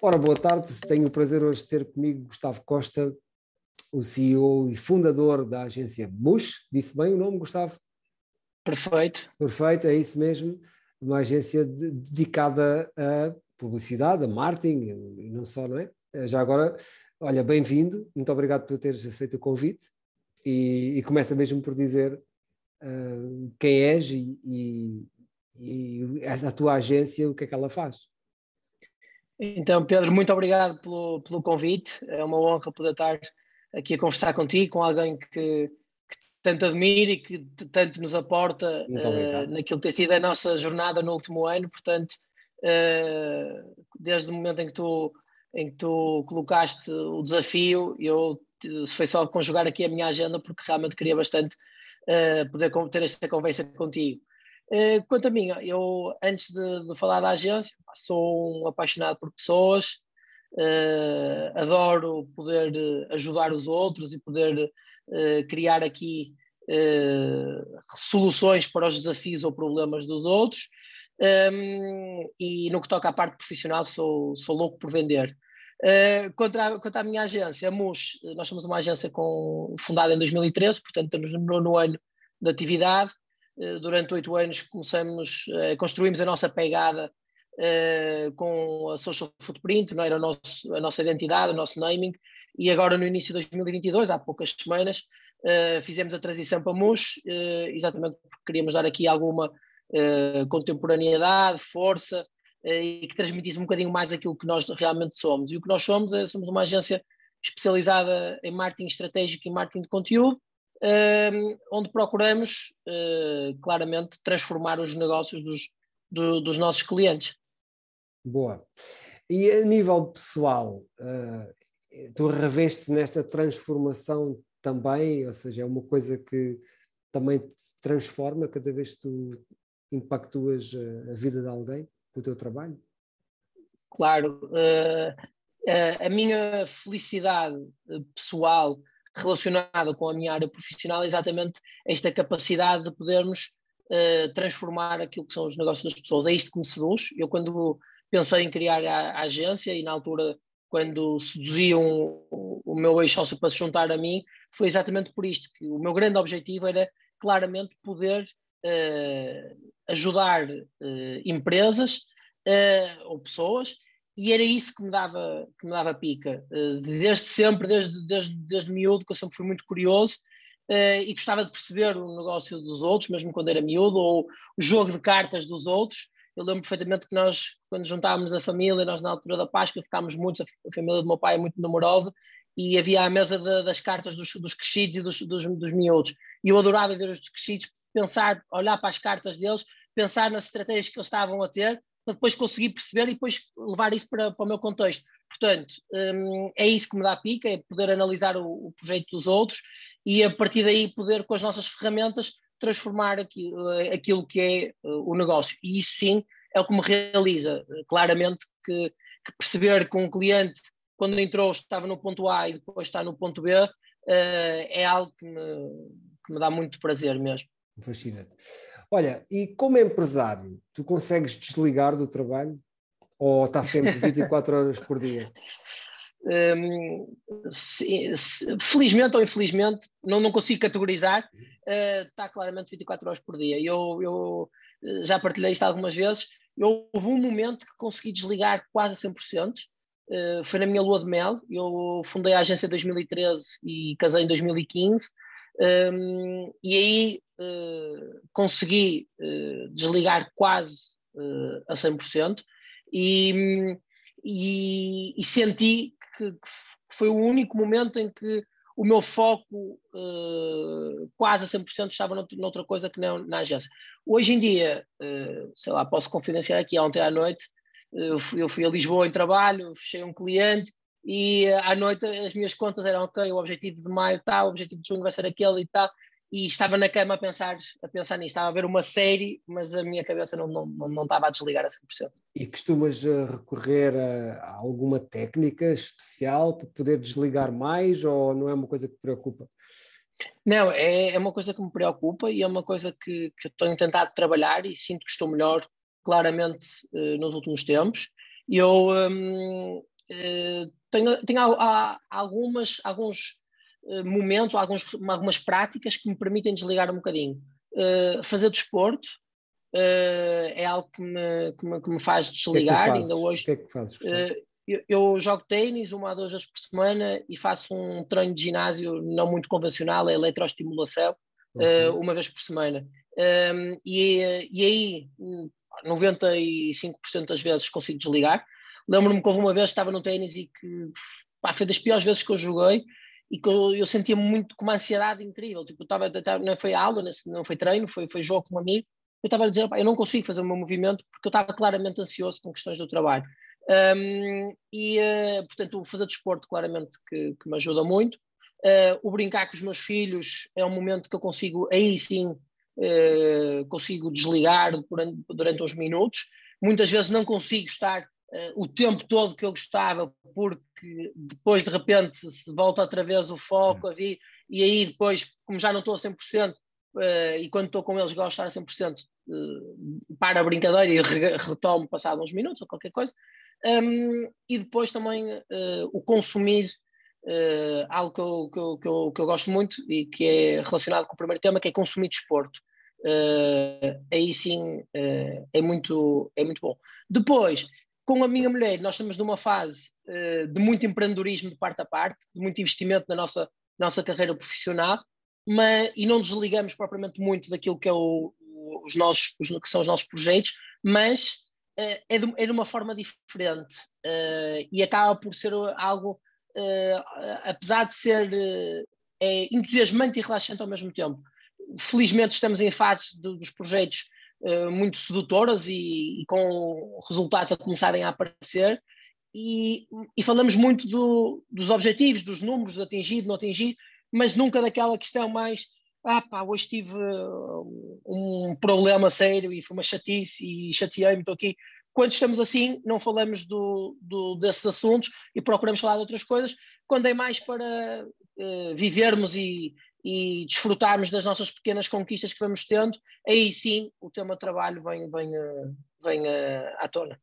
Ora, boa tarde. Tenho o prazer hoje de ter comigo Gustavo Costa, o CEO e fundador da agência Bush. Disse bem o nome, Gustavo? Perfeito. Perfeito, é isso mesmo. Uma agência de, dedicada a publicidade, a marketing e não só, não é? Já agora, olha, bem-vindo. Muito obrigado por teres aceito o convite. E, e começa mesmo por dizer uh, quem és e, e, e a tua agência, o que é que ela faz. Então, Pedro, muito obrigado pelo, pelo convite. É uma honra poder estar aqui a conversar contigo, com alguém que, que tanto admiro e que tanto nos aporta uh, naquilo que tem sido a nossa jornada no último ano. Portanto, uh, desde o momento em que tu, em que tu colocaste o desafio, eu foi só conjugar aqui a minha agenda porque realmente queria bastante uh, poder ter esta conversa contigo. Eh, quanto a mim, eu antes de, de, falar da agência, sou um apaixonado por pessoas, uh, adoro poder ajudar os outros e poder uh, criar aqui soluções para os desafios ou problemas dos outros. Um, ehm, e no que toca à parte profissional, sou, sou louco por vender. Uh, quanto, à, quanto à minha agência, a MUS, nós somos uma agência com, fundada em 2013, portanto estamos no nono ano de atividade. Eh, durante oito anos começamos, uh, construímos a nossa pegada uh, com a social footprint, não era nosso, a nossa identidade, o nosso naming, e agora no início de 2022, há poucas semanas, fizemos a transição para MUS, exatamente porque queríamos dar aqui alguma contemporaneidade, força, e que transmitisse um bocadinho mais aquilo que nós realmente somos. E o que nós somos é somos uma agência especializada em marketing estratégico e marketing de conteúdo, uh, onde procuramos uh, claramente transformar os negócios dos, do, dos nossos clientes. Boa. E a nível pessoal, uh, tu reveste nesta transformação também, ou seja, é uma coisa que também te transforma cada vez que tu impactuas a vida de alguém com o teu trabalho? Claro. Uh, a minha felicidade pessoal relacionada com a minha área profissional é exatamente esta capacidade de podermos uh, transformar aquilo que são os negócios das pessoas. É isto que me seduz. Eu, quando pensei em criar a, a agência e na altura, quando seduziam o, o meu ex-sócio para se juntar a mim, foi exatamente por isto que o meu grande objetivo era claramente poder uh, ajudar uh, empresas ou pessoas e era isso que me dava, que me dava pica. Uh, desde sempre, desde, desde, desde miúdo, que eu sempre fui muito curioso uh, e gostava de perceber o negócio dos outros, mesmo quando era miúdo, ou o jogo de cartas dos outros. Eu lembro perfeitamente que nós, quando juntávamos a família, nós na altura da Páscoa ficámos muitos, a família do meu pai é muito numerosa, e havia a mesa de, das cartas dos, dos crescidos e dos, dos, dos miúdos. E eu adorava ver os crescidos, pensar, olhar para as cartas deles, pensar nas estratégias que eles estavam a ter para depois conseguir perceber e depois levar isso para, para o meu contexto. Portanto, um, é isso que me dá pica, é poder analisar o, o, projeto dos outros e a partir daí poder, com as nossas ferramentas, transformar aquilo, aquilo que é uh, o negócio. E isso sim é o que me realiza. Claramente que, que, perceber que um cliente, quando entrou, estava no ponto A e depois está no ponto B, uh, é algo que me, que me dá muito prazer mesmo. Fascinante. Olha, e como empresário, tu consegues desligar do trabalho ou está sempre 24 horas por dia? Um, se, se, felizmente ou infelizmente, não, não consigo categorizar, uh, está claramente 24 horas por dia. Eu, eu eh, já partilhei isto algumas vezes. Eu, houve um momento que consegui desligar quase a 100%. Uh, foi na minha lua de mel. Eu fundei a agência em 2013 e casei em 2015. Um, e aí consegui uh, desligar quase uh, a 100% e, e, e senti que, que, foi o único momento em que o meu foco quase a 100% estava noutra coisa que não na agência. Hoje em dia, sei lá, posso confidenciar aqui, ontem à noite, eu fui, eu fui a Lisboa em trabalho, fechei um cliente, e à noite as minhas contas eram ok, o objetivo de maio está, o objetivo de junho vai ser aquele e tal, e estava na cama a pensar, a pensar nisso, estava a ver uma série, mas a minha cabeça não, não, não, não estava a desligar a 100%. E costumas eh, recorrer a, alguma técnica especial para poder desligar mais ou não é uma coisa que te preocupa? Não, é, é uma coisa que me preocupa e é uma coisa que, que eu tenho tentado trabalhar e sinto que estou melhor claramente nos últimos tempos. Eu um, tenho, tenho algumas, alguns momentos, alguns, algumas práticas que me permitem desligar um bocadinho. fazer desporto, uh, é algo que me, que me, que me faz desligar. Que é Ainda hoje. O que é que fazes? Uh, eu, eu, jogo ténis uma a duas vezes por semana e faço um treino de ginásio não muito convencional, é eletroestimulação, okay. uh, uma vez por semana. Um, ehm, e, e aí, 95% das vezes consigo desligar. Lembro-me que houve uma vez que estava no ténis e que pá, foi das piores vezes que eu joguei e que eu, eu sentia muito com uma ansiedade incrível. Tipo, estava, não foi aula, não foi treino, foi, foi jogo com um amigo eu estava a dizer, eu não consigo fazer o meu movimento porque eu estava claramente ansioso com questões do trabalho. Um, e, uh, portanto, fazer desporto claramente que, que me ajuda muito. Uh, o brincar com os meus filhos é um momento que eu consigo, aí sim, uh, consigo desligar durante, durante uns minutos. Muitas vezes não consigo estar o tempo todo que eu gostava, porque depois de repente se volta outra vez o foco a vir, e aí depois, como já não estou a 100%, uh, e quando estou com eles gosto de estar a 100%, uh, para a brincadeira e re retomo passado uns minutos ou qualquer coisa. Um, e depois também uh, o consumir uh, algo que eu, que, eu, que, eu, que eu gosto muito e que é relacionado com o primeiro tema, que é consumir desporto. Uh, aí sim é, muito, é muito bom. Depois, com a minha mulher, nós estamos numa fase de muito empreendedorismo de parte a parte, de muito investimento na nossa, nossa carreira profissional, mas, e não desligamos propriamente muito daquilo que, é o, os nossos, os, que são os nossos projetos, mas uh, é, de, é de uma forma diferente uh, e acaba por ser algo, uh, apesar de ser é entusiasmante e relaxante ao mesmo tempo. Felizmente estamos em fases do, dos projetos muito sedutoras e, e, com resultados a começarem a aparecer, e, e falamos muito do, dos objetivos, dos números, de atingido, não atingido, mas nunca daquela questão mais ah pá, hoje tive uh, um problema sério e foi uma chatice e chateei-me, estou aqui. Quando estamos assim, não falamos do, do, desses assuntos e procuramos falar de outras coisas, quando é mais para uh, vivermos e, e desfrutarmos das nossas pequenas conquistas que vamos tendo, aí sim o tema trabalho vem, vem, uh, vem uh, à tona.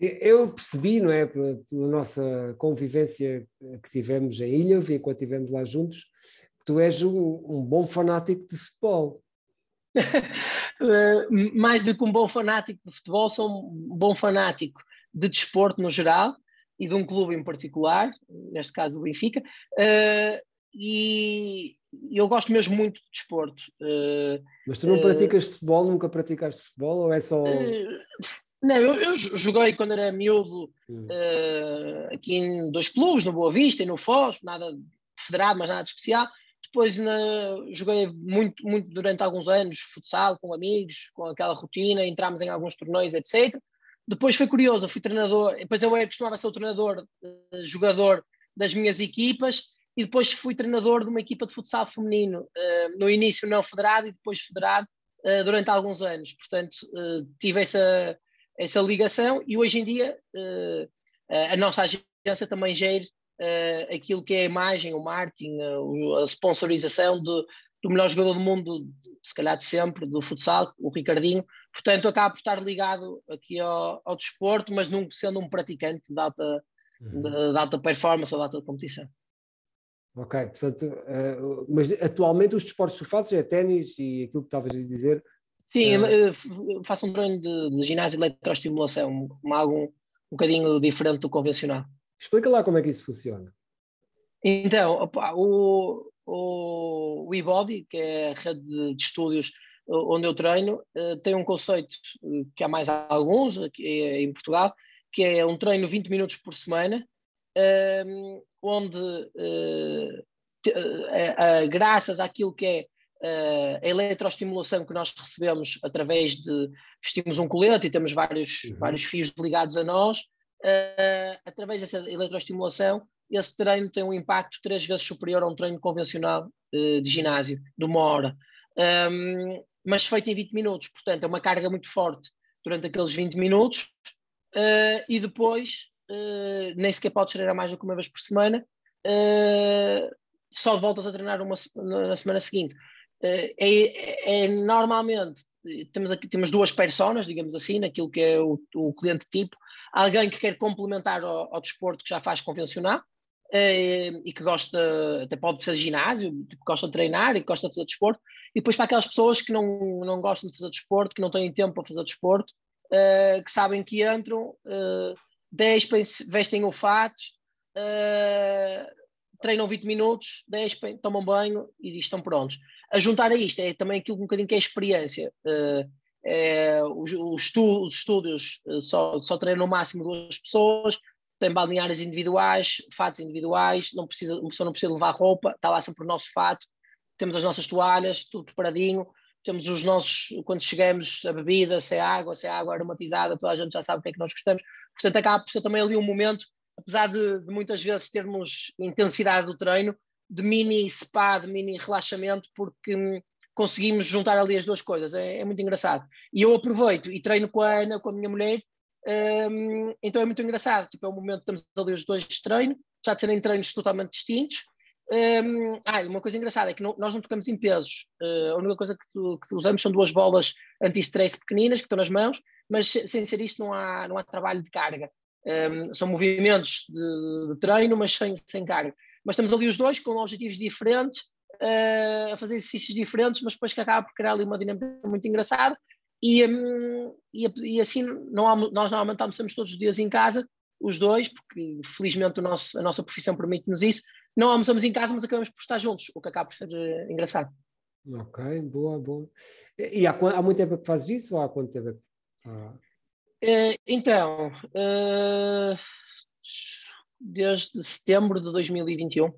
Eu percebi, não é, pela, nossa convivência que tivemos em Ilha, enquanto estivemos lá juntos, que tu és um, um bom fanático de futebol. Eh, mais do que um bom fanático de futebol, sou um bom fanático de desporto no geral e de um clube em particular, neste caso do Benfica, e eu gosto mesmo muito de desporto. Uh, Mas tu não uh, praticas futebol, nunca praticaste futebol ou é só. Não, eu, eu, joguei quando era miúdo uh, aqui em dois clubes, no Boa Vista e no Foz, nada federado, mas nada de especial. Depois na, joguei muito, muito durante alguns anos futsal com amigos, com aquela rotina, entramos em alguns torneios, etc. Depois foi curioso, fui treinador, depois eu costumava ser o treinador, uh, jogador das minhas equipas, e depois fui treinador de uma equipa de futsal feminino, uh, no início não federado e depois federado, durante alguns anos. Portanto, tive essa essa ligação e hoje em dia uh, a nossa agência também gera uh, aquilo que é a imagem, o marketing, uh, a sponsorização do, do melhor jogador do mundo, se calhar de sempre, do futsal, o Ricardinho. Portanto, acaba por estar ligado aqui ao, ao desporto, mas não sendo um praticante de alta, uhum. de, de alta performance ou de alta competição. Ok, portanto, uh, mas atualmente os desportos que tu fazes é ténis e aquilo que estavas a dizer, Sim, uh, faço um treino de, de ginásio de eletroestimulação, algo um, um bocadinho diferente do convencional. Explica lá como é que isso funciona. Então, opa, o, o, o eBody, que é a rede de, estúdios onde eu treino, tem um conceito que há mais alguns aqui em Portugal, que é um treino 20 minutos por semana, uh, onde, uh, te, graças àquilo que é uh, a eletroestimulação que nós recebemos através de vestimos um colete e temos vários, uhum. vários fios ligados a nós, uh, através dessa eletroestimulação, esse treino tem um impacto três vezes superior a um treino convencional uh, de ginásio, de uma hora. Um, mas feito em 20 minutos, portanto, é uma carga muito forte durante aqueles 20 minutos e depois nem sequer podes treinar mais do que uma vez por semana, só voltas a treinar uma, na semana seguinte. Eh, é, é, normalmente temos aqui temos duas personas, digamos assim, naquilo que é o, o cliente tipo, alguém que quer complementar ao, ao desporto que já faz convencional uh, e que gosta, até pode ser ginásio, que gosta de treinar e que gosta de fazer desporto, e depois para aquelas pessoas que não, não gostam de fazer desporto, que não têm tempo para fazer desporto, uh, que sabem que entram, uh, despem vestem o fato, uh, treinam 20 minutos, despem, tomam banho e estão prontos. A juntar a isto é também aquilo um bocadinho que é a experiência. Uh, é, os, os, estu os, estúdios uh, só, só treinam no máximo duas pessoas, tem balneários individuais, fatos individuais, não precisa, uma pessoa não precisa levar roupa, está lá sempre o nosso fato, temos as nossas toalhas, tudo preparadinho, temos os nossos, quando chegamos, a bebida, se é água, se é água aromatizada, toda a gente já sabe o que é que nós gostamos, portanto acaba por ser também ali um momento apesar de, de, muitas vezes termos intensidade do treino, de mini spa, de mini relaxamento, porque hum, conseguimos juntar ali as duas coisas. É, é, muito engraçado. E eu aproveito e treino com a Ana, com a minha mulher, hum, então é muito engraçado. Tipo, é um momento que estamos ali os dois de treino, já de serem treinos totalmente distintos. Um, ah, uma coisa engraçada é que não, nós não tocamos em pesos. Uh, a única coisa que, tu, que, usamos são duas bolas anti-stress pequeninas que estão nas mãos, mas sem ser isto não há, não há trabalho de carga. Um, são movimentos de, de, treino, mas sem, sem carga. Mas estamos ali os dois com objetivos diferentes, uh, a fazer exercícios diferentes, mas depois que acaba por criar ali uma dinâmica muito engraçada. E, um, e, e, assim, não, nós normalmente almoçamos todos os dias em casa, os dois, porque felizmente nosso, a nossa profissão permite-nos isso. Não almoçamos em casa, mas acabamos por estar juntos, o que acaba por ser uh, engraçado. Ok, boa, boa. E há, há muito tempo que fazes isso ou há quanto tempo? Ah. Então, uh, desde setembro de 2021.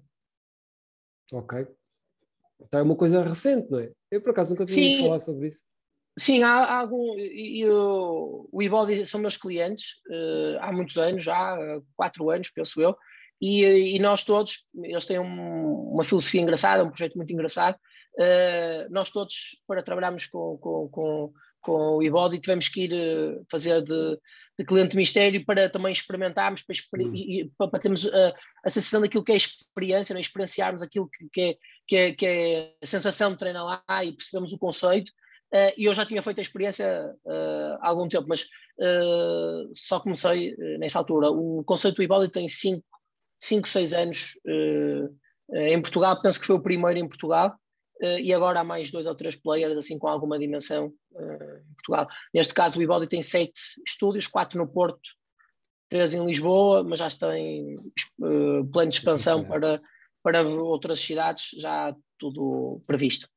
Ok. Então é uma coisa recente, não é? Eu por acaso nunca tinha falar sobre isso. Sim, há, há algum. Eu, o eBody são meus clientes uh, há muitos anos, já quatro anos, penso eu, e, e nós todos, eles têm um, uma filosofia engraçada, um projeto muito engraçado. Uh, nós todos, para trabalharmos com, com, com, com o eBody, tivemos que ir uh, fazer de, de, cliente mistério para também experimentarmos, para, exper uhum. para, para termos a, a, sensação daquilo que é experiência, não? É? experienciarmos aquilo que, que, é, que, é, que, é, a sensação de treinar lá e percebemos o conceito. Uh, e eu já tinha feito a experiência uh, há algum tempo, mas uh, só comecei nessa altura. O conceito do eBody tem 5, 6 anos em Portugal, penso que foi o primeiro em Portugal. E agora há mais dois ou três players assim com alguma dimensão em Portugal. Neste caso o Ibody tem sete estúdios, quatro no Porto, três em Lisboa, mas já tem uh, plano de expansão para, para outras cidades, já tudo previsto.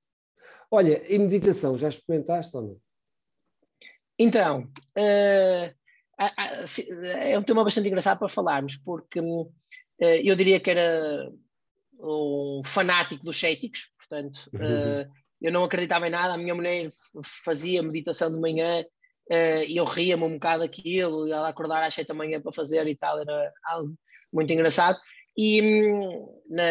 Olha, e meditação, já experimentaste ou não? Então, é um tema bastante engraçado para falarmos, porque eu diria que era um fanático dos céticos, portanto, uh, eu não acreditava em nada. A minha mulher fazia meditação de manhã uh, e eu ria-me um bocado aquilo, e ela acordar às sete da manhã para fazer e tal, era algo muito engraçado. E hum, na,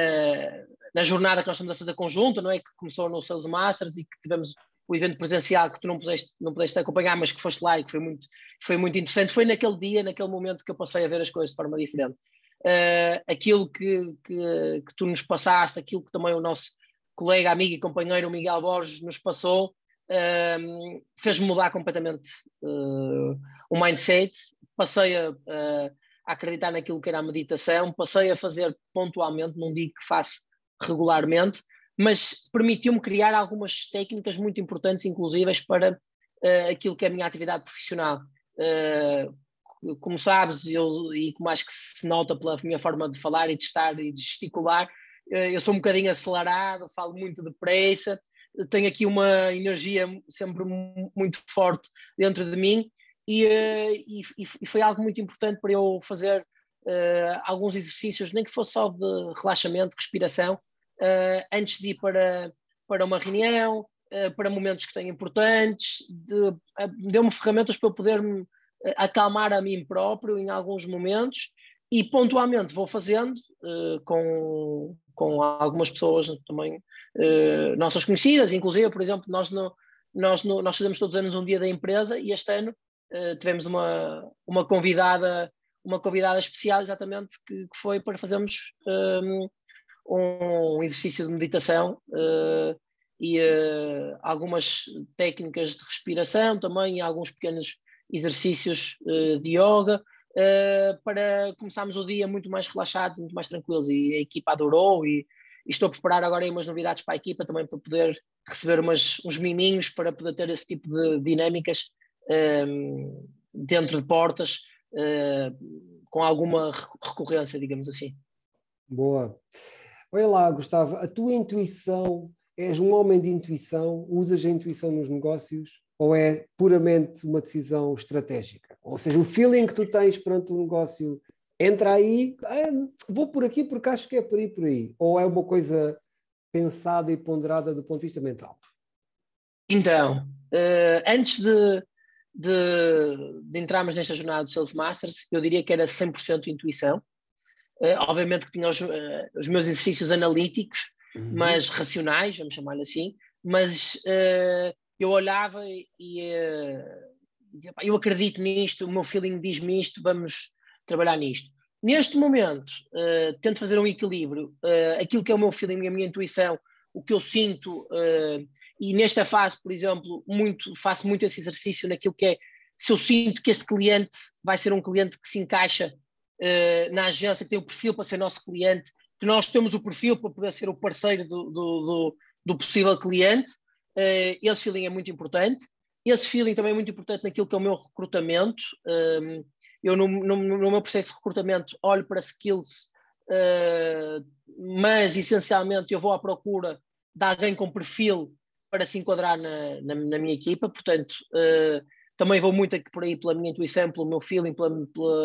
na jornada que nós estamos a fazer conjunto, não é? Que começou no Sales Masters e que tivemos o evento presencial que tu não pudeste, não pudeste acompanhar, mas que foste lá e que foi muito, foi muito interessante. Foi naquele dia, naquele momento que eu passei a ver as coisas de forma diferente. Uh, aquilo que, que, que, tu nos passaste, aquilo que também o nosso colega, amigo e companheiro Miguel Borges nos passou, uh, fez-me mudar completamente uh, o mindset. Passei a, a, acreditar naquilo que era a meditação, passei a fazer pontualmente, não digo que faço regularmente, mas permitiu-me criar algumas técnicas muito importantes, inclusivas, para uh, aquilo que é a minha atividade profissional. Uh, como sabes, eu, e como acho que se nota pela minha forma de falar e de estar e de gesticular, eh, eu sou um bocadinho acelerado, falo muito depressa, tenho aqui uma energia sempre muito forte dentro de mim e, e, e foi algo muito importante para eu fazer uh, alguns exercícios, nem que fosse só de relaxamento, respiração, uh, antes de ir para, para uma reunião, uh, para momentos que tenho importantes, de, deu-me ferramentas para poder me acalmar a mim próprio em alguns momentos e pontualmente vou fazendo com, com algumas pessoas também nossas conhecidas, inclusive, por exemplo, nós, no, nós, no, nós fazemos todos os anos um dia da empresa e este ano tivemos uma, uma convidada uma convidada especial exatamente que, que foi para fazermos um, ehm, um exercício de meditação uh, e uh, algumas técnicas de respiração também, alguns pequenos exercícios uh, de yoga, para começarmos o dia muito mais relaxados, muito mais tranquilos. E a equipa adorou e, e estou a preparar agora aí umas novidades para a equipa também para poder receber umas, uns miminhos para poder ter esse tipo de dinâmicas um, ehm, dentro de portas com alguma recorrência, digamos assim. Boa. Olha lá, Gustavo, a tua intuição, és um homem de intuição, usas a intuição nos negócios ou é puramente uma decisão estratégica? Ou seja, o feeling que tu tens perante o negócio entra aí, ah, vou por aqui porque acho que é por aí, por aí. Ou é uma coisa pensada e ponderada do ponto de vista mental? Então, uh, antes de, de, de, entrarmos nesta jornada do Sales Masters, eu diria que era 100% intuição. Uh, obviamente que tinha os, uh, os meus exercícios analíticos, uhum. mas racionais, vamos chamar assim, mas uh, eu olhava e, dizia, eu acredito nisto, o meu feeling diz-me isto, vamos trabalhar nisto. Neste momento, tento fazer um equilíbrio, aquilo que é o meu feeling, a minha intuição, o que eu sinto, e nesta fase, por exemplo, muito, faço muito esse exercício naquilo que é, se eu sinto que este cliente vai ser um cliente que se encaixa uh, na agência, que tem o perfil para ser nosso cliente, que nós temos o perfil para poder ser o parceiro do, do, do, do possível cliente. Uh, esse feeling é muito importante. Esse feeling também é muito importante naquilo que é o meu recrutamento. Um, eu, no, no, no, meu processo de recrutamento, olho para skills, uh, mas essencialmente eu vou à procura de alguém com perfil para se enquadrar na, na, na minha equipa. Portanto, uh, também vou muito por aí pela minha intuição, pelo meu feeling, pela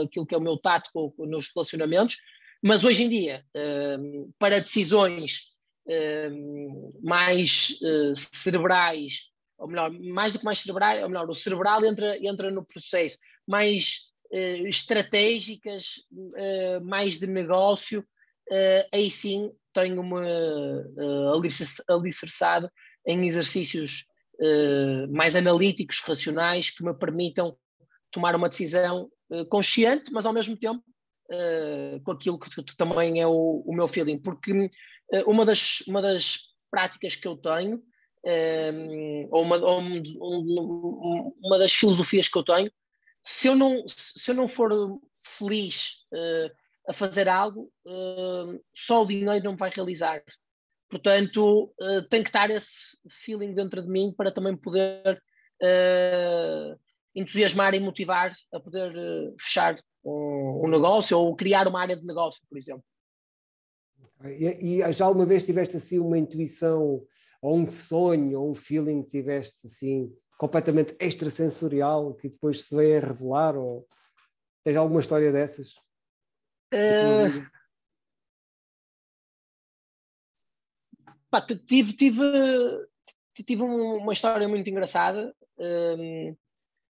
aquilo que é o meu tato nos relacionamentos. Mas hoje em dia, uh, para decisões uh, mais uh, cerebrais, ou melhor, mais do que mais cerebrais, ou melhor, o cerebral entra, entra no processo, mais estratégicas, mais de negócio, aí sim tenho-me alicerçado em exercícios uh, mais analíticos, racionais, que me permitam tomar uma decisão uh, consciente, mas ao mesmo tempo uh, com aquilo que, que, também é o, o meu feeling. Porque uma, das, uma das práticas que eu tenho, ou, uma, ou um, uma das filosofias que eu tenho, se eu não, se eu não for feliz a fazer algo, só o dinheiro não vai realizar. Portanto, uh, tem que estar esse feeling dentro de mim para também poder uh, entusiasmar e motivar a poder uh, fechar um, um, negócio ou criar uma área de negócio, por exemplo. E, e, já alguma vez tiveste assim uma intuição ou um sonho ou um feeling que tiveste assim completamente extrasensorial que depois se veio a revelar ou tens alguma história dessas? Uh, Pá, tive, tive, tive uma história muito engraçada um,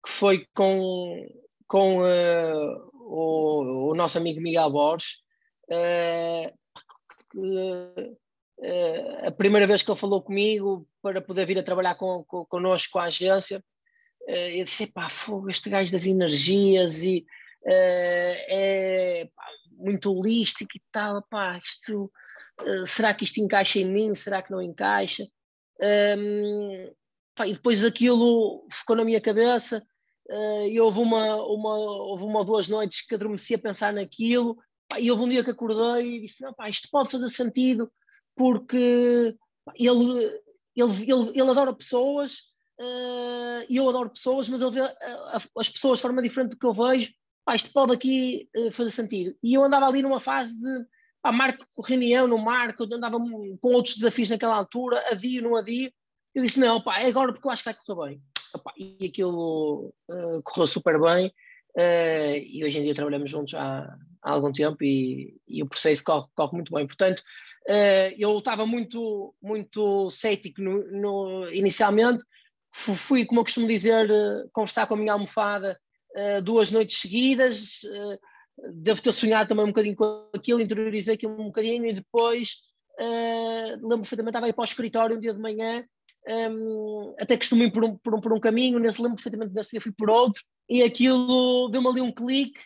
que foi com, com uh, o, o, nosso amigo Miguel Borges. Uh, que, uh, a primeira vez que ele falou comigo para poder vir a trabalhar com, com, connosco com a agência, eu disse: pá, fogo, este gajo das energias e é pá, muito holístico e tal, pá, isto eh, será que isto encaixa em mim? Será que não encaixa? Um, pá, e depois aquilo ficou na minha cabeça uh, e houve uma, uma, houve uma ou duas noites que adormeci a pensar naquilo e houve um dia que acordei e disse, não pá, isto pode fazer sentido porque ele, ele, ele, ele adora pessoas uh, e eu adoro pessoas, mas ele vê as pessoas de forma diferente do que eu vejo, pá, isto pode aqui fazer sentido. E eu andava ali numa fase de pá, marco reunião, não marco, eu andava com outros desafios naquela altura, adio, não adio. Eu disse, não, pá, é agora porque eu acho que vai correr bem. e aquilo uh, correu super bem uh, e hoje em dia trabalhamos juntos há, há algum tempo e, e, o processo corre, corre muito bem. Portanto, uh, eu estava muito, muito cético no, no, inicialmente, fui, como eu costumo dizer, conversar com a minha almofada duas noites seguidas, devo ter sonhado também um bocadinho com aquilo, interiorizei aquilo um bocadinho e depois uh, lembro perfeitamente, estava aí para o escritório um dia de manhã, um, até costumo ir por um, por um, por um caminho, nesse lembro perfeitamente desse dia fui por outro e aquilo deu-me ali um clique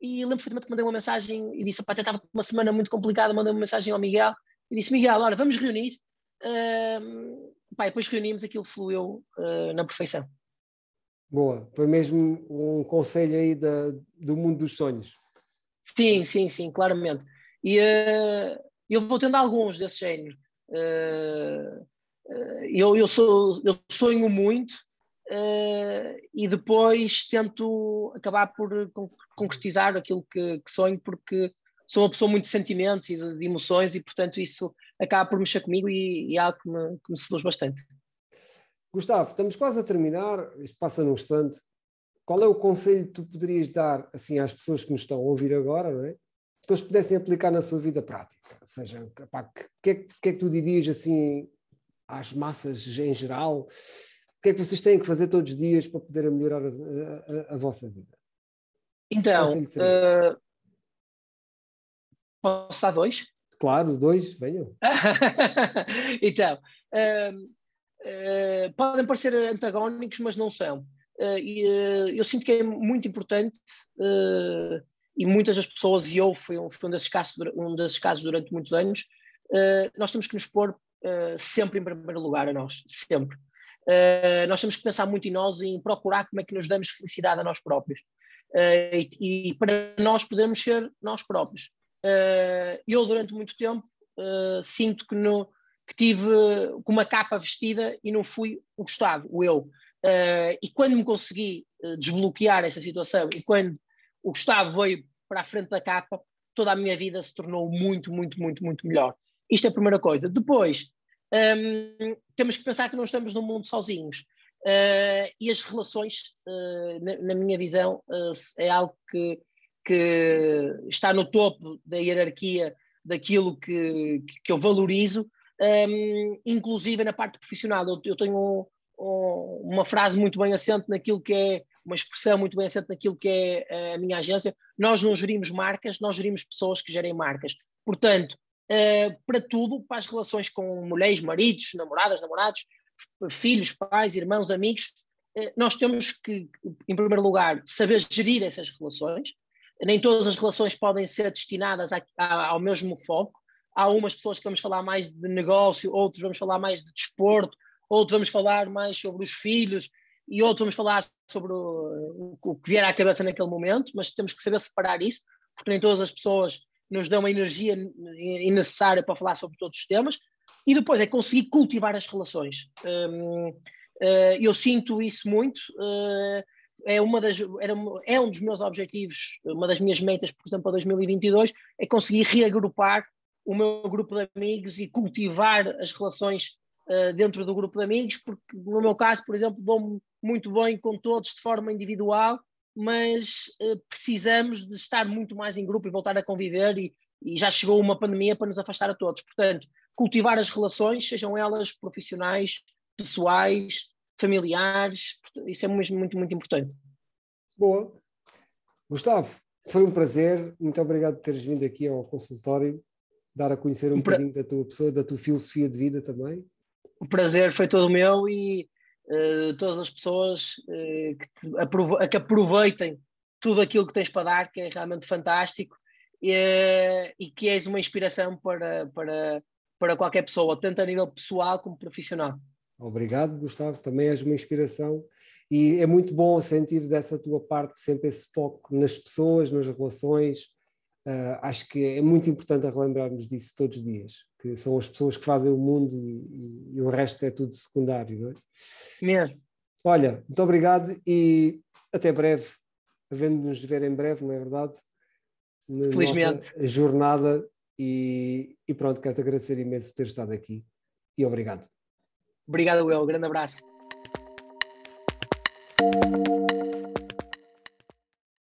e lembro perfeitamente que mandei uma mensagem e disse, até estava uma semana muito complicada, mandei uma mensagem ao Miguel e disse, Miguel, olha, vamos reunir, um, pá, depois reunimos, aquilo fluiu uh, na perfeição. Boa, foi mesmo um conselho aí da, do mundo dos sonhos. Sim, sim, sim, claramente. E uh, eu vou tendo alguns desse género. Uh, eu, eu, sou, eu sonho muito e depois tento acabar por concretizar aquilo que, que sonho, porque sou uma pessoa muito de sentimentos e de, de, emoções e, portanto, isso acaba por mexer comigo e, e é algo que me, que me seduz bastante. Gustavo, estamos quase a terminar, isto passa num instante. Qual é o conselho que tu poderias dar assim às pessoas que nos estão a ouvir agora, não é? Que eles pudessem aplicar na sua vida prática? Ou seja, o que, é, que é que tu dirias assim às massas em geral? O que é que vocês têm que fazer todos os dias para poder melhorar a, a, a vossa vida? Então, uh, posso dar dois? Claro, dois, venham. então, uh, eh, podem parecer antagónicos, mas não são. Uh, e, uh, eu sinto que é muito importante e muitas das pessoas, e eu fui um, fui um, desses, casos, um desses casos durante muitos anos, nós temos que nos pôr sempre em primeiro lugar a nós, sempre. nós temos que pensar muito em nós e em procurar como é que nos damos felicidade a nós próprios. E, e, para nós podermos ser nós próprios. eu, durante muito tempo, sinto que no, que tive com uma capa vestida e não fui o Gustavo, o eu. Uh, e quando me consegui uh, desbloquear essa situação e quando o Gustavo veio para a frente da capa, toda a minha vida se tornou muito, muito, muito, muito melhor. Isto é a primeira coisa. Depois, um, ehm, temos que pensar que não estamos num mundo sozinhos. Uh, e as relações, na, na, minha visão, é algo que, que está no topo da hierarquia daquilo que, que eu valorizo um, inclusive na parte profissional. Eu, eu tenho uma frase muito bem assente naquilo que é, uma expressão muito bem assente naquilo que é a minha agência. Nós não gerimos marcas, nós gerimos pessoas que gerem marcas. Portanto, uh, para tudo, para as relações com mulheres, maridos, namoradas, namorados, filhos, pais, irmãos, amigos, uh, nós temos que, em primeiro lugar, saber gerir essas relações. Nem todas as relações podem ser destinadas ao mesmo foco há umas pessoas que vamos falar mais de negócio, outros vamos falar mais de desporto, outros vamos falar mais sobre os filhos e outros vamos falar sobre o, o que vier à cabeça naquele momento, mas temos que saber separar isso, porque nem todas as pessoas nos dão a energia necessária para falar sobre todos os temas, e depois é conseguir cultivar as relações. Um, uh, eu sinto isso muito, uh, é, uma das, era, é um dos meus objetivos, uma das minas metas, por exemplo, para 2022, é conseguir reagrupar o meu grupo de amigos e cultivar as relações uh, dentro do grupo de amigos, porque no meu caso, por exemplo, dou-me muito bem com todos de forma individual, mas uh, precisamos de estar muito mais em grupo e voltar a conviver e, e já chegou uma pandemia para nos afastar a todos. Portanto, cultivar as relações, sejam elas profissionais, pessoais, familiares, isso é muito, muito, muito importante. Boa. Gustavo, foi um prazer, muito obrigado por teres vindo aqui ao consultório dar a conhecer um, um bocadinho da tua pessoa, da tua filosofia de vida também. O prazer foi todo meu e uh, todas as pessoas uh, que, te, que, aproveitem tudo aquilo que tens para dar, que é realmente fantástico e, uh, e que és uma inspiração para, para, para qualquer pessoa, tanto a nível pessoal como profissional. Obrigado, Gustavo, também és uma inspiração e é muito bom sentir dessa tua parte sempre esse foco nas pessoas, nas relações, Uh, acho que é muito importante relembrarmos disso todos os dias, que são as pessoas que fazem o mundo e, e, e o resto é tudo secundário, não é? Mesmo. Olha, muito obrigado e até breve, havendo-nos ver em breve, não é verdade? Na Felizmente. Jornada e, e pronto, quero-te agradecer imenso por ter estado aqui e obrigado. Obrigado, Will. Grande abraço.